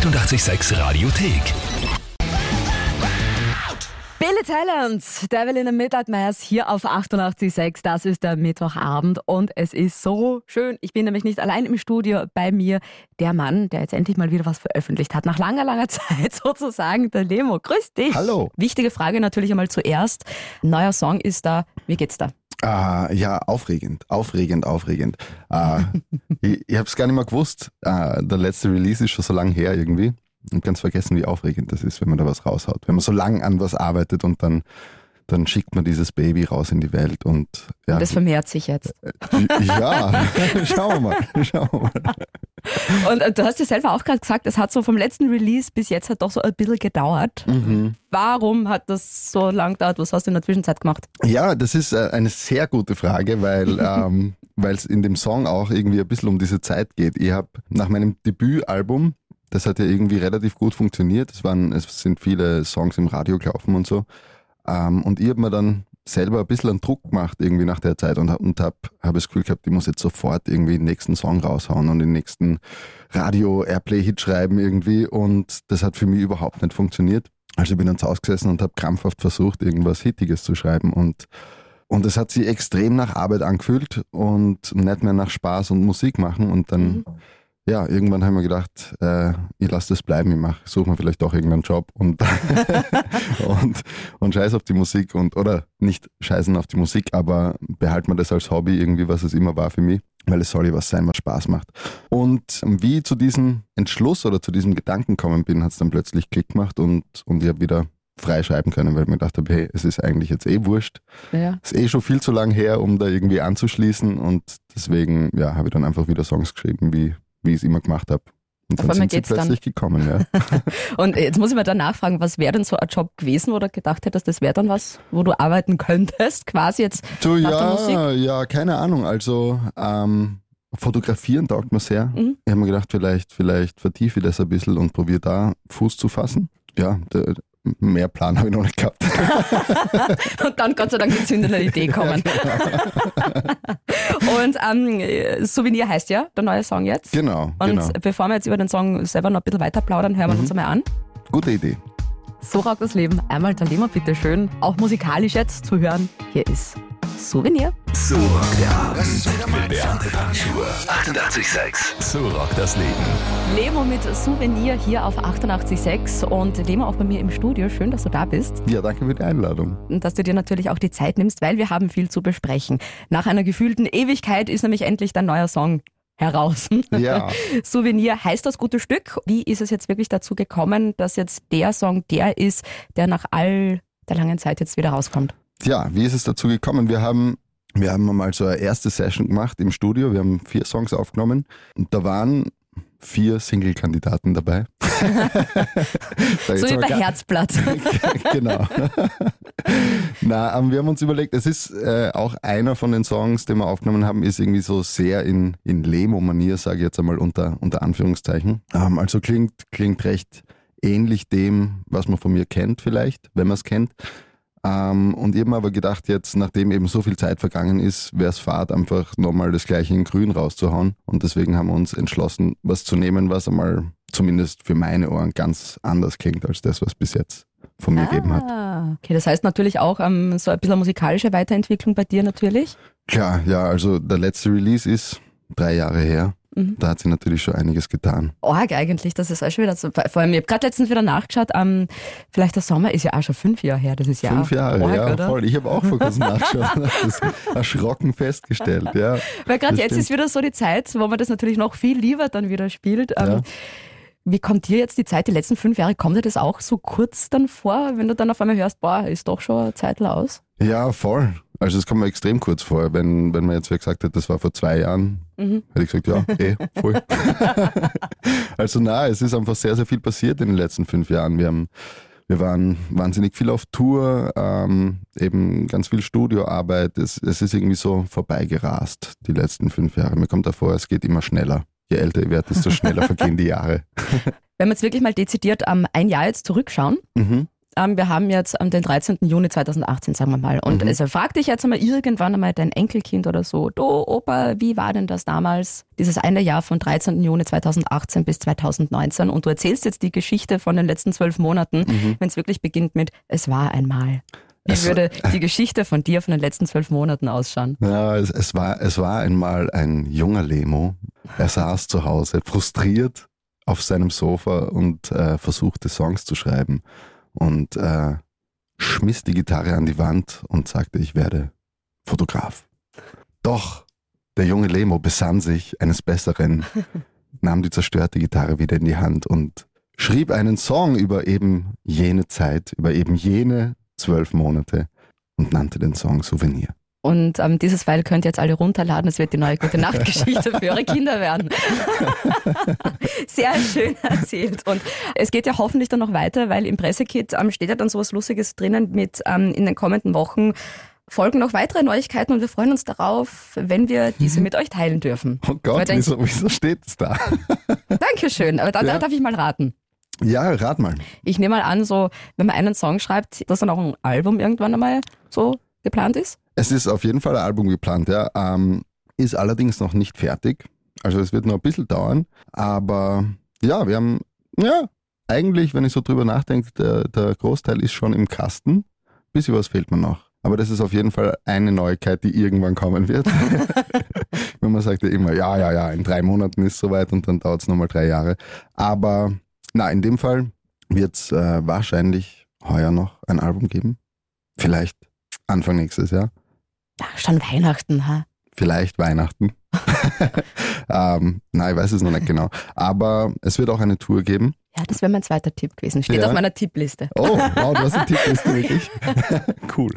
886 Radiothek. Billy Talent, Devil in the Midnight Mass hier auf 88.6. Das ist der Mittwochabend und es ist so schön. Ich bin nämlich nicht allein im Studio bei mir. Der Mann, der jetzt endlich mal wieder was veröffentlicht hat, nach langer, langer Zeit sozusagen, der Lemo. Grüß dich. Hallo. Wichtige Frage natürlich einmal zuerst. Neuer Song ist da. Wie geht's da? Ah, ja, aufregend, aufregend, aufregend. Ah, ich ich habe es gar nicht mehr gewusst. Ah, der letzte Release ist schon so lang her irgendwie. Und ganz vergessen, wie aufregend das ist, wenn man da was raushaut. Wenn man so lang an was arbeitet und dann, dann schickt man dieses Baby raus in die Welt und ja. Das vermehrt sich jetzt. ja, schauen wir mal, schauen wir mal. Und äh, du hast ja selber auch gerade gesagt, es hat so vom letzten Release bis jetzt hat doch so ein bisschen gedauert. Mhm. Warum hat das so lang gedauert? Was hast du in der Zwischenzeit gemacht? Ja, das ist äh, eine sehr gute Frage, weil ähm, es in dem Song auch irgendwie ein bisschen um diese Zeit geht. Ich habe nach meinem Debütalbum, das hat ja irgendwie relativ gut funktioniert. Es waren, es sind viele Songs im Radio gelaufen und so. Ähm, und ich habe mir dann selber ein bisschen einen Druck gemacht irgendwie nach der Zeit und, und habe hab das Gefühl gehabt, ich muss jetzt sofort irgendwie den nächsten Song raushauen und den nächsten Radio-Airplay-Hit schreiben irgendwie und das hat für mich überhaupt nicht funktioniert. Also ich bin dann zu Hause gesessen und habe krampfhaft versucht, irgendwas Hittiges zu schreiben und und es hat sich extrem nach Arbeit angefühlt und nicht mehr nach Spaß und Musik machen. Und dann, ja, irgendwann haben wir gedacht, äh, ich lasse das bleiben, ich mach, suche mir vielleicht doch irgendeinen Job und, und, und scheiß auf die Musik und oder nicht scheißen auf die Musik, aber behalten wir das als Hobby irgendwie, was es immer war für mich, weil es soll ja was sein, was Spaß macht. Und wie ich zu diesem Entschluss oder zu diesem Gedanken gekommen bin, hat es dann plötzlich Klick gemacht und, und ich habe wieder frei schreiben können, weil ich mir gedacht habe, hey, es ist eigentlich jetzt eh wurscht. Ja. Ist eh schon viel zu lang her, um da irgendwie anzuschließen und deswegen ja, habe ich dann einfach wieder Songs geschrieben, wie, wie ich es immer gemacht habe. Und Auf dann einmal sind sie geht's dann. plötzlich gekommen, ja. Und jetzt muss ich mir dann nachfragen, was wäre denn so ein Job gewesen, wo du gedacht hättest, das wäre dann was, wo du arbeiten könntest, quasi jetzt Du, nach der Musik? ja, ja, keine Ahnung. Also ähm, fotografieren taugt mir sehr. Mhm. Ich habe mir gedacht, vielleicht, vielleicht vertiefe ich das ein bisschen und probiere da Fuß zu fassen. Ja, der, mehr Plan habe ich noch nicht gehabt. und dann Gott sei Dank die zündende Idee kommen. Und ähm, Souvenir heißt ja der neue Song jetzt. genau, Und genau. bevor wir jetzt über den Song selber noch ein bisschen weiter plaudern, hören wir Mhm. uns einmal an. Gute Idee. So rockt das Leben. Einmal der Lehmer, bitte schön. Auch musikalisch jetzt zu hören. Hier ist Souvenir. So rockt der Abend mit Beate Panschur. 88,6. So rockt das Leben. Lemo mit Souvenir hier auf 88.6 und Lemo auch bei mir im Studio. Schön, dass du da bist Ja, danke für die Einladung. und dass du dir natürlich auch die Zeit nimmst, weil wir haben viel zu besprechen. Nach einer gefühlten Ewigkeit ist nämlich endlich dein neuer Song heraus. Ja. Souvenir heißt das gute Stück. Wie ist es jetzt wirklich dazu gekommen, dass jetzt der Song der ist, der nach all der langen Zeit jetzt wieder rauskommt? Ja, wie ist es dazu gekommen? Wir haben, wir haben mal so eine erste Session gemacht im Studio. Wir haben vier Songs aufgenommen und da waren vier Single-Kandidaten dabei. Da So wie bei Herzblatt. genau. Na, wir haben uns überlegt, es ist äh, auch einer von den Songs, den wir aufgenommen haben, ist irgendwie so sehr in, in Lemo-Manier, sage ich jetzt einmal unter, unter Anführungszeichen. Ähm, also klingt, klingt recht ähnlich dem, was man von mir kennt vielleicht, wenn man es kennt. Ähm, und ich habe mir aber gedacht, jetzt, nachdem eben so viel Zeit vergangen ist, wäre es Fahrt, einfach nochmal das gleiche in Grün rauszuhauen. Und deswegen haben wir uns entschlossen, was zu nehmen, was einmal zumindest für meine Ohren ganz anders klingt als das, was bis jetzt von mir gegeben hat. Ah, okay, das heißt natürlich auch ähm, so ein bisschen musikalische Weiterentwicklung bei dir natürlich. Klar, ja, also der letzte Release ist drei Jahre her. Mhm. Da hat sich natürlich schon einiges getan. Arg eigentlich, das ist auch schon wieder so. Vor allem, ich habe gerade letztens wieder nachgeschaut, ähm, vielleicht der Sommer ist ja auch schon fünf Jahre her, das ist ja Fünf Jahre, arg, ja, oder? voll. Ich habe auch vor kurzem nachgeschaut das erschrocken festgestellt, ja. Weil gerade jetzt stimmt. ist wieder so die Zeit, wo man das natürlich noch viel lieber dann wieder spielt. Ähm, Ja. Wie kommt dir jetzt die Zeit, die letzten fünf Jahre, kommt dir das auch so kurz dann vor, wenn du dann auf einmal hörst, boah, ist doch schon eine Zeit aus? Ja, voll. Also es kommt mir extrem kurz vor. Wenn, wenn man jetzt gesagt hätte, das war vor zwei Jahren, Mhm. hätte ich gesagt, ja, eh, voll. also na, es ist einfach sehr, sehr viel passiert in den letzten fünf Jahren. Wir haben wir waren wahnsinnig viel auf Tour, ähm, eben ganz viel Studioarbeit. Es, es ist irgendwie so vorbeigerast, die letzten fünf Jahre. Mir kommt davor, es geht immer schneller. Je älter ich werde, desto schneller vergehen die Jahre. Wenn wir jetzt wirklich mal dezidiert ähm, ein Jahr jetzt zurückschauen, Mhm. Ähm, wir haben jetzt ähm, den 13. Juni 2018, sagen wir mal. Und mhm. also frag dich jetzt einmal irgendwann einmal dein Enkelkind oder so, du Opa, wie war denn das damals, dieses eine Jahr von 13. Juni 2018 bis 2019? Und du erzählst jetzt die Geschichte von den letzten zwölf Monaten, mhm. wenn es wirklich beginnt mit, es war einmal. Wie es, würde die Geschichte von dir von den letzten zwölf Monaten ausschauen? Ja, es, es, war, es war einmal ein junger Lemo. Er saß zu Hause, frustriert auf seinem Sofa und äh, versuchte Songs zu schreiben und äh, schmiss die Gitarre an die Wand und sagte, ich werde Fotograf. Doch der junge Lemo besann sich eines Besseren, nahm die zerstörte Gitarre wieder in die Hand und schrieb einen Song über eben jene Zeit, über eben jene zwölf Monate und nannte den Song Souvenir. Und ähm, dieses File könnt ihr jetzt alle runterladen. Es wird die neue Gute Nacht Geschichte für eure Kinder werden. Sehr schön erzählt. Und es geht ja hoffentlich dann noch weiter, weil im Pressekit ähm, steht ja dann sowas Lustiges drinnen mit ähm, in den kommenden Wochen folgen noch weitere Neuigkeiten und wir freuen uns darauf, wenn wir diese mit euch teilen dürfen. Oh Gott, wieso, wieso steht es da? Dankeschön, aber da, ja. da darf ich mal raten. Ja, rat mal. Ich nehme mal an, so, wenn man einen Song schreibt, dass dann auch ein Album irgendwann einmal so geplant ist? Es ist auf jeden Fall ein Album geplant, ja. Ähm, ist allerdings noch nicht fertig. Also es wird noch ein bisschen dauern. Aber ja, wir haben, ja, eigentlich, wenn ich so drüber nachdenke, der, der Großteil ist schon im Kasten. Bisschen was fehlt mir noch. Aber das ist auf jeden Fall eine Neuigkeit, die irgendwann kommen wird. wenn man sagt ja immer, ja, ja, ja, in drei Monaten ist es soweit und dann dauert es nochmal drei Jahre. Aber na, in dem Fall wird es äh, wahrscheinlich heuer noch ein Album geben. Vielleicht Anfang nächstes Jahr. Ja, schon Weihnachten, ha? Vielleicht Weihnachten. ähm, nein, ich weiß es noch nicht genau. Aber es wird auch eine Tour geben. Ja, das wäre mein zweiter Tipp gewesen. Steht ja. auf meiner Tippliste. Oh, wow, du hast eine Tippliste wirklich. cool.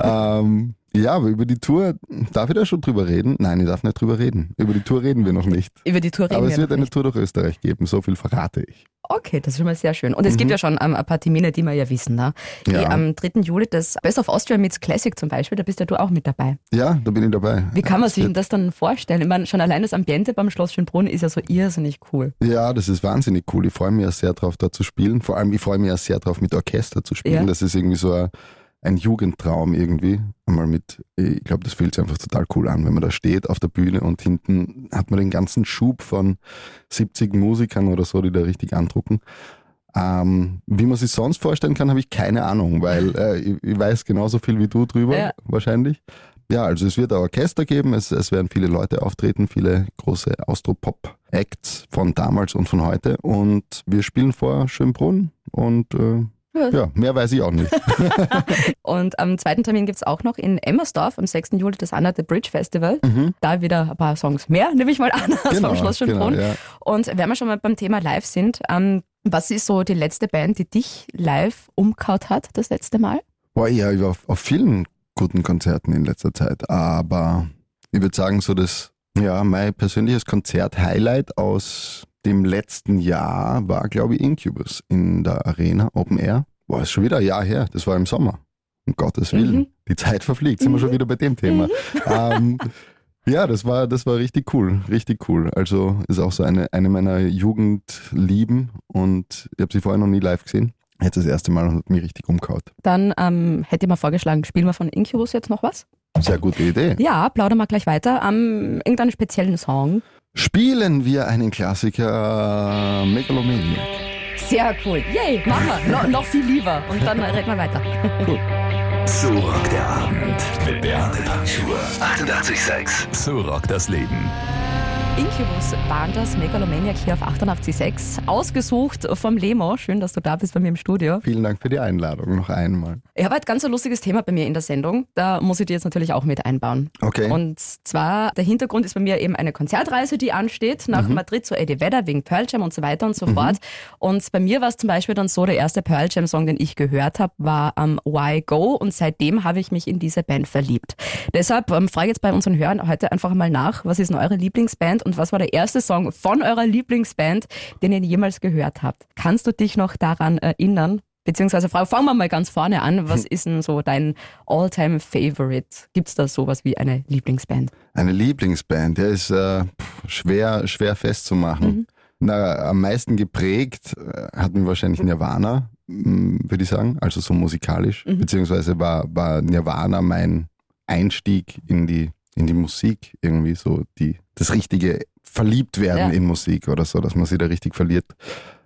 ähm, ja, aber über die Tour, darf ich da schon drüber reden? Nein, ich darf nicht drüber reden. Über die Tour reden wir noch nicht. Über die Tour reden aber wir es wird eine nicht. Tour durch Österreich geben, so viel verrate ich. Okay, das ist schon mal sehr schön. Und es mhm. gibt ja schon ähm, ein paar Termine, die wir ja wissen. Ne? Ja. Am 3. Juli das Best of Austria Meets Classic zum Beispiel, da bist ja du auch mit dabei. Ja, da bin ich dabei. Wie kann man sich denn das dann vorstellen? Ich meine, schon allein das Ambiente beim Schloss Schönbrunn ist ja so irrsinnig cool. Ja, das ist wahnsinnig cool. Ich freue mich ja sehr drauf, da zu spielen. Vor allem, ich freue mich ja sehr drauf, mit Orchester zu spielen. Ja. Das ist irgendwie so ein ein Jugendtraum irgendwie. Einmal mit, ich glaube, das fühlt sich einfach total cool an, wenn man da steht auf der Bühne und hinten hat man den ganzen Schub von 70 Musikern oder so, die da richtig andrucken. Ähm, wie man sich sonst vorstellen kann, habe ich keine Ahnung, weil äh, ich, ich, weiß genauso viel wie du drüber, ja. wahrscheinlich. Ja, also es wird ein Orchester geben, es, es werden viele Leute auftreten, viele große Austropop-Acts von damals und von heute und wir spielen vor Schönbrunn und äh, ja, mehr weiß ich auch nicht. und am zweiten Termin gibt es auch noch in Emmersdorf am 6. Juli das Under the Bridge Festival. Mhm. Da wieder ein paar Songs mehr, nehme ich mal an, genau, vom Schloss Schönbrunn. Genau, ja. Und wenn wir schon mal beim Thema Live sind, ähm, was ist so die letzte Band, die dich live umkaut hat, das letzte Mal? Boah, ja, ich war auf, auf vielen guten Konzerten in letzter Zeit, aber ich würde sagen, so das, ja, mein persönliches Konzert-Highlight aus dem letzten Jahr war, glaube ich, Incubus in der Arena, Open Air. War es schon wieder ein Jahr her, das war im Sommer. Um Gottes Willen. Mhm. Die Zeit verfliegt, sind wir schon mhm. wieder bei dem Thema. Mhm. ähm, ja, das war, das war richtig cool, richtig cool. Also ist auch so eine, eine meiner Jugendlieben und ich habe sie vorher noch nie live gesehen. Jetzt das erste Mal und hat mich richtig umgehauen. Dann ähm, hätte ich mal vorgeschlagen, spielen wir von Incubus jetzt noch was? Sehr gute Idee. Ja, plaudern wir gleich weiter. Ähm, irgendeinen speziellen Song, spielen wir einen Klassiker Megalomaniac. Sehr cool. Yay, machen wir. No, noch viel lieber. Und dann reden wir weiter. Cool. So rockt der Abend mit Beate Panschur. 88,6. So rockt das Leben. Incubus waren das, Megalomaniac hier auf 88.6. Ausgesucht vom Lemo. Schön, dass du da bist bei mir im Studio. Vielen Dank für die Einladung noch einmal. Ich habe halt ganz ein lustiges Thema bei mir in der Sendung. Da muss ich dir jetzt natürlich auch mit einbauen. Okay. Und zwar, der Hintergrund ist bei mir eben eine Konzertreise, die ansteht, nach mhm. Madrid zu Eddie Vedder wegen Pearl Jam und so weiter und so mhm. fort. Und bei mir war es zum Beispiel dann so, der erste Pearl Jam Song, den ich gehört habe, war um, Why Go und seitdem habe ich mich in diese Band verliebt. Deshalb ähm, frage ich jetzt bei unseren Hörern heute einfach mal nach, was ist denn eure Lieblingsband und was war der erste Song von eurer Lieblingsband, den ihr jemals gehört habt? Kannst du dich noch daran erinnern? Beziehungsweise, Frau, fangen wir mal ganz vorne an. Was ist denn so dein All-Time-Favorite? Gibt es da sowas wie eine Lieblingsband? Eine Lieblingsband, der ist äh, schwer, schwer festzumachen. Mhm. Na, am meisten geprägt äh, hat mich wahrscheinlich Nirvana. mm, würde ich sagen, also so musikalisch, mhm. beziehungsweise war, war Nirvana mein Einstieg in die, in die Musik, irgendwie so die, das richtige Verliebtwerden ja. in Musik oder so, dass man sich da richtig verliert.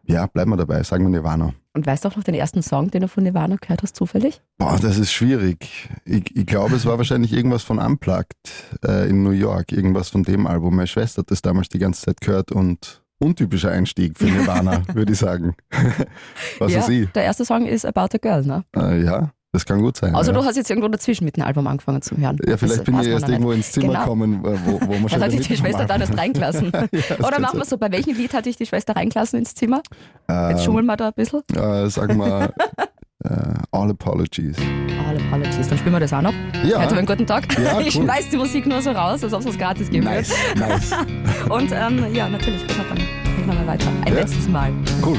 Ja, bleiben wir dabei, sagen wir Nirvana. Und weißt du auch noch den ersten Song, den du von Nirvana gehört hast, zufällig? Boah, das ist schwierig. Ich, ich glaube, es war wahrscheinlich irgendwas von Unplugged äh, in New York, irgendwas von dem Album. Meine Schwester hat das damals die ganze Zeit gehört und untypischer Einstieg für Nirvana, würde ich sagen. Was ja, Sie? Der erste Song ist About a Girl, ne? Äh, ja, das kann gut sein. Also ja. du hast jetzt irgendwo dazwischen mit dem Album angefangen zu hören. Ja, vielleicht das bin ich erst irgendwo ins Zimmer genau. gekommen, wo, wo man schon. Dann hat dich die Schwester da erst reingelassen. ja, Oder machen wir so, bei welchem Lied hat dich die Schwester reingelassen ins Zimmer? Ähm, jetzt schummeln wir da ein bisschen. Äh, sagen wir uh, All Apologies. All Apologies. Dann spielen wir das auch noch. Ja. Heute einen guten Tag. Ja, ich schmeiß die Musik nur so raus, als ob es was gratis geben nice, Nice. Und ähm, ja, natürlich, dann machen wir weiter. Ein ja. letztes Mal. Cool.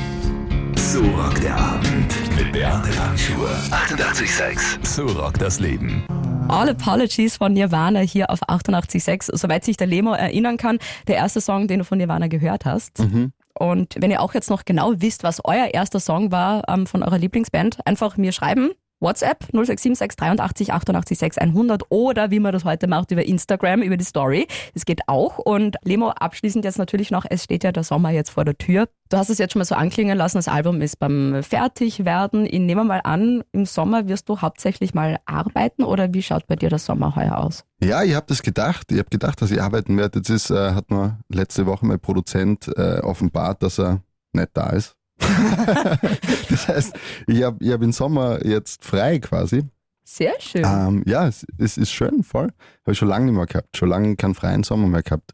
So rockt der Abend Beate Panschur. 88,6. So rockt das Leben. All Apologies von Nirvana hier auf 88,6. Soweit sich der Lemo erinnern kann, der erste Song, den du von Nirvana gehört hast. Mhm. Und wenn ihr auch jetzt noch genau wisst, was euer erster Song war ähm, von eurer Lieblingsband, einfach mir schreiben. WhatsApp 0676 83 88 6 100 oder wie man das heute macht über Instagram, über die Story. Das geht auch. Und Lemo, abschließend jetzt natürlich noch, es steht ja der Sommer jetzt vor der Tür. Du hast es jetzt schon mal so anklingen lassen, das Album ist beim Fertigwerden. Ich nehme mal an, im Sommer wirst du hauptsächlich mal arbeiten oder wie schaut bei dir der Sommer heuer aus? Ja, ich habe das gedacht. Ich habe gedacht, dass ich arbeiten werde. Jetzt ist, äh, hat mir letzte Woche mein Produzent äh, offenbart, dass er nicht da ist. das heißt, ich habe ich hab im Sommer jetzt frei quasi. Sehr schön. Ähm, ja, es, es, ist schön, voll. Habe ich schon lange nicht mehr gehabt. Schon lange keinen freien Sommer mehr gehabt.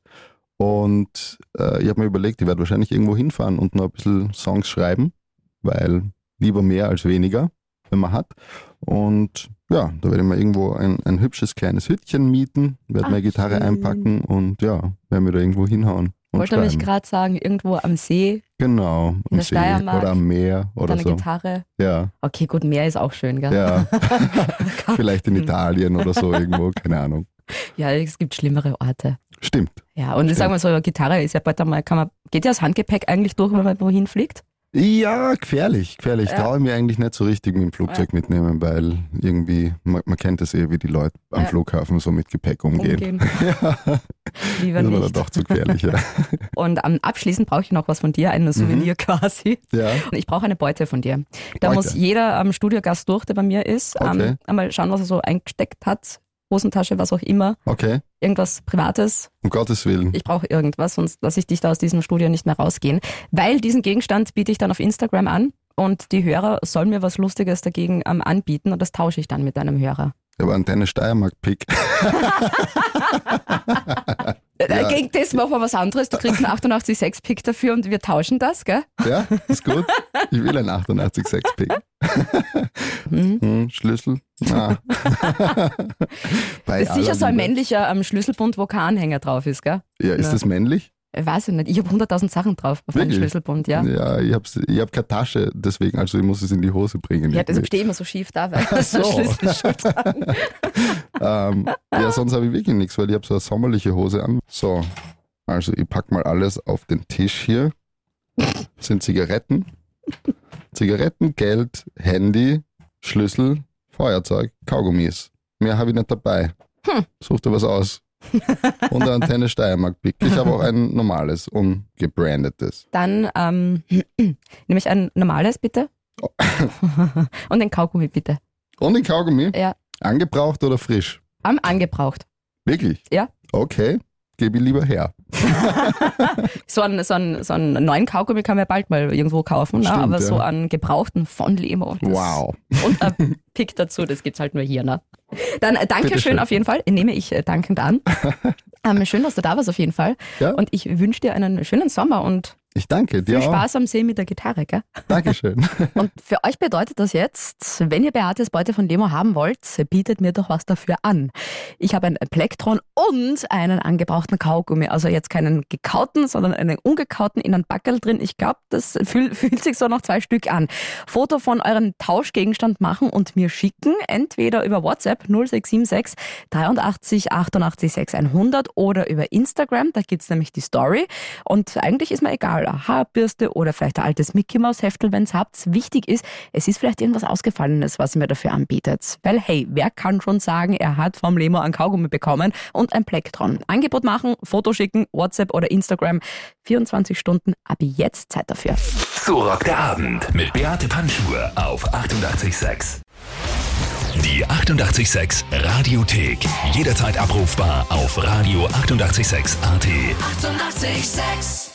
Und äh, ich habe mir überlegt, ich werde wahrscheinlich irgendwo hinfahren und noch ein bisschen Songs schreiben, weil lieber mehr als weniger, wenn man hat. Und ja, da werde ich mir irgendwo ein, ein hübsches kleines Hütchen mieten, werde meine Gitarre schön. einpacken und ja, werde mir da irgendwo hinhauen. Wollte nämlich gerade sagen, irgendwo am See. Genau, am See oder am Meer oder eine so. Gitarre. Ja. Okay, gut, Meer ist auch schön, gell? Ja. Vielleicht in Italien oder so irgendwo, keine Ahnung. Ja, es gibt schlimmere Orte. Stimmt. Ja, und ich sage mal so, Gitarre ist ja bald einmal, kann man, geht ja das Handgepäck eigentlich durch, wenn man wohin fliegt? Ja, gefährlich, gefährlich. Ja. Traue ich mir eigentlich nicht so richtig mit dem Flugzeug ja. mitnehmen, weil irgendwie, man, man kennt es eh, wie die Leute am ja. Flughafen so mit Gepäck umgehen. umgehen. ja. Lieber das ist aber doch zu gefährlich, ja. Und um, abschließend brauche ich noch was von dir, ein Souvenir mhm. quasi. Ja. Und ich brauche eine Beute von dir. Da Beute. muss jeder um, Studiogast durch, der bei mir ist, okay. um, einmal schauen, was er so eingesteckt hat Hosentasche, was auch immer. Okay. Irgendwas Privates. Um Gottes Willen. Ich brauche irgendwas, sonst lasse ich dich da aus diesem Studio nicht mehr rausgehen. Weil diesen Gegenstand biete ich dann auf Instagram an und die Hörer sollen mir was Lustiges dagegen ähm, anbieten und das tausche ich dann mit einem Hörer. Der war ein deine Steiermark-Pick. Äh, ja. Gegen das machen wir was anderes. Du kriegst einen 88,6-Pick dafür und wir tauschen das, gell? Ja, ist gut. Ich will einen 88,6-Pick. Mhm. Hm, Schlüssel? Ah. das ist sicher so ein männlicher am Schlüsselbund, wo kein Anhänger drauf ist, gell? Ja, ist ja. das männlich? Weiß ich nicht. Ich habe 100.000 Sachen drauf auf meinem Schlüsselbund, ja. Ja, ich habe ich hab keine Tasche, deswegen, also ich muss es in die Hose bringen. Ja, deshalb stehe ich immer so schief da, weil ich so. Schlüssel ähm, Ja, sonst habe ich wirklich nichts, weil ich habe so eine sommerliche Hose an. So, also ich packe mal alles auf den Tisch hier. Das sind Zigaretten, Zigaretten, Geld, Handy, Schlüssel, Feuerzeug, Kaugummis. Mehr habe ich nicht dabei. Hm. Such dir was aus. und eine Antenne Steiermark Pick. Ich habe auch ein normales, ungebrandetes. Dann ähm, nehme ich ein normales, bitte. Oh. und ein Kaugummi, bitte. Und ein Kaugummi? Ja. Angebraucht oder frisch? Am angebraucht. Wirklich? Ja. Okay gebe ich lieber her. so, einen, so, einen, so einen neuen Kaugummi kann man ja bald mal irgendwo kaufen, ne? Stimmt, aber ja. so einen gebrauchten von Lemo. Wow. Und ein Pick dazu, das gibt es halt nur hier. Ne? Dann äh, danke schön auf jeden Fall, nehme ich äh, dankend an. ähm, schön, dass du da warst auf jeden Fall. Ja? Und ich wünsche dir einen schönen Sommer und ich danke dir. Viel Spaß auch. am See mit der Gitarre, gell? Dankeschön. Und für euch bedeutet das jetzt, wenn ihr Beates Beute von Lemo haben wollt, bietet mir doch was dafür an. Ich habe ein Plektron und einen angebrauchten Kaugummi. Also jetzt keinen gekauten, sondern einen ungekauten in einem Backel drin. Ich glaube, das fühl, fühlt sich so noch zwei Stück an. Foto von euren Tauschgegenstand machen und mir schicken. Entweder über WhatsApp 0676 83 88 6100 oder über Instagram. Da gibt's nämlich die Story. Und eigentlich ist mir egal eine Haarbürste oder vielleicht ein altes Mickey Maus Heftel, wenn es habt. Wichtig ist, es ist vielleicht irgendwas Ausgefallenes, was ihr mir dafür anbietet. Weil hey, wer kann schon sagen, er hat vom Lemo ein Kaugummi bekommen und ein Plektron. Angebot machen, Foto schicken, WhatsApp oder Instagram. 24 Stunden ab jetzt Zeit dafür. So rockt der Abend mit Beate Panschur auf 886. Die 886 Radiothek. Jederzeit abrufbar auf radio886.at. 886!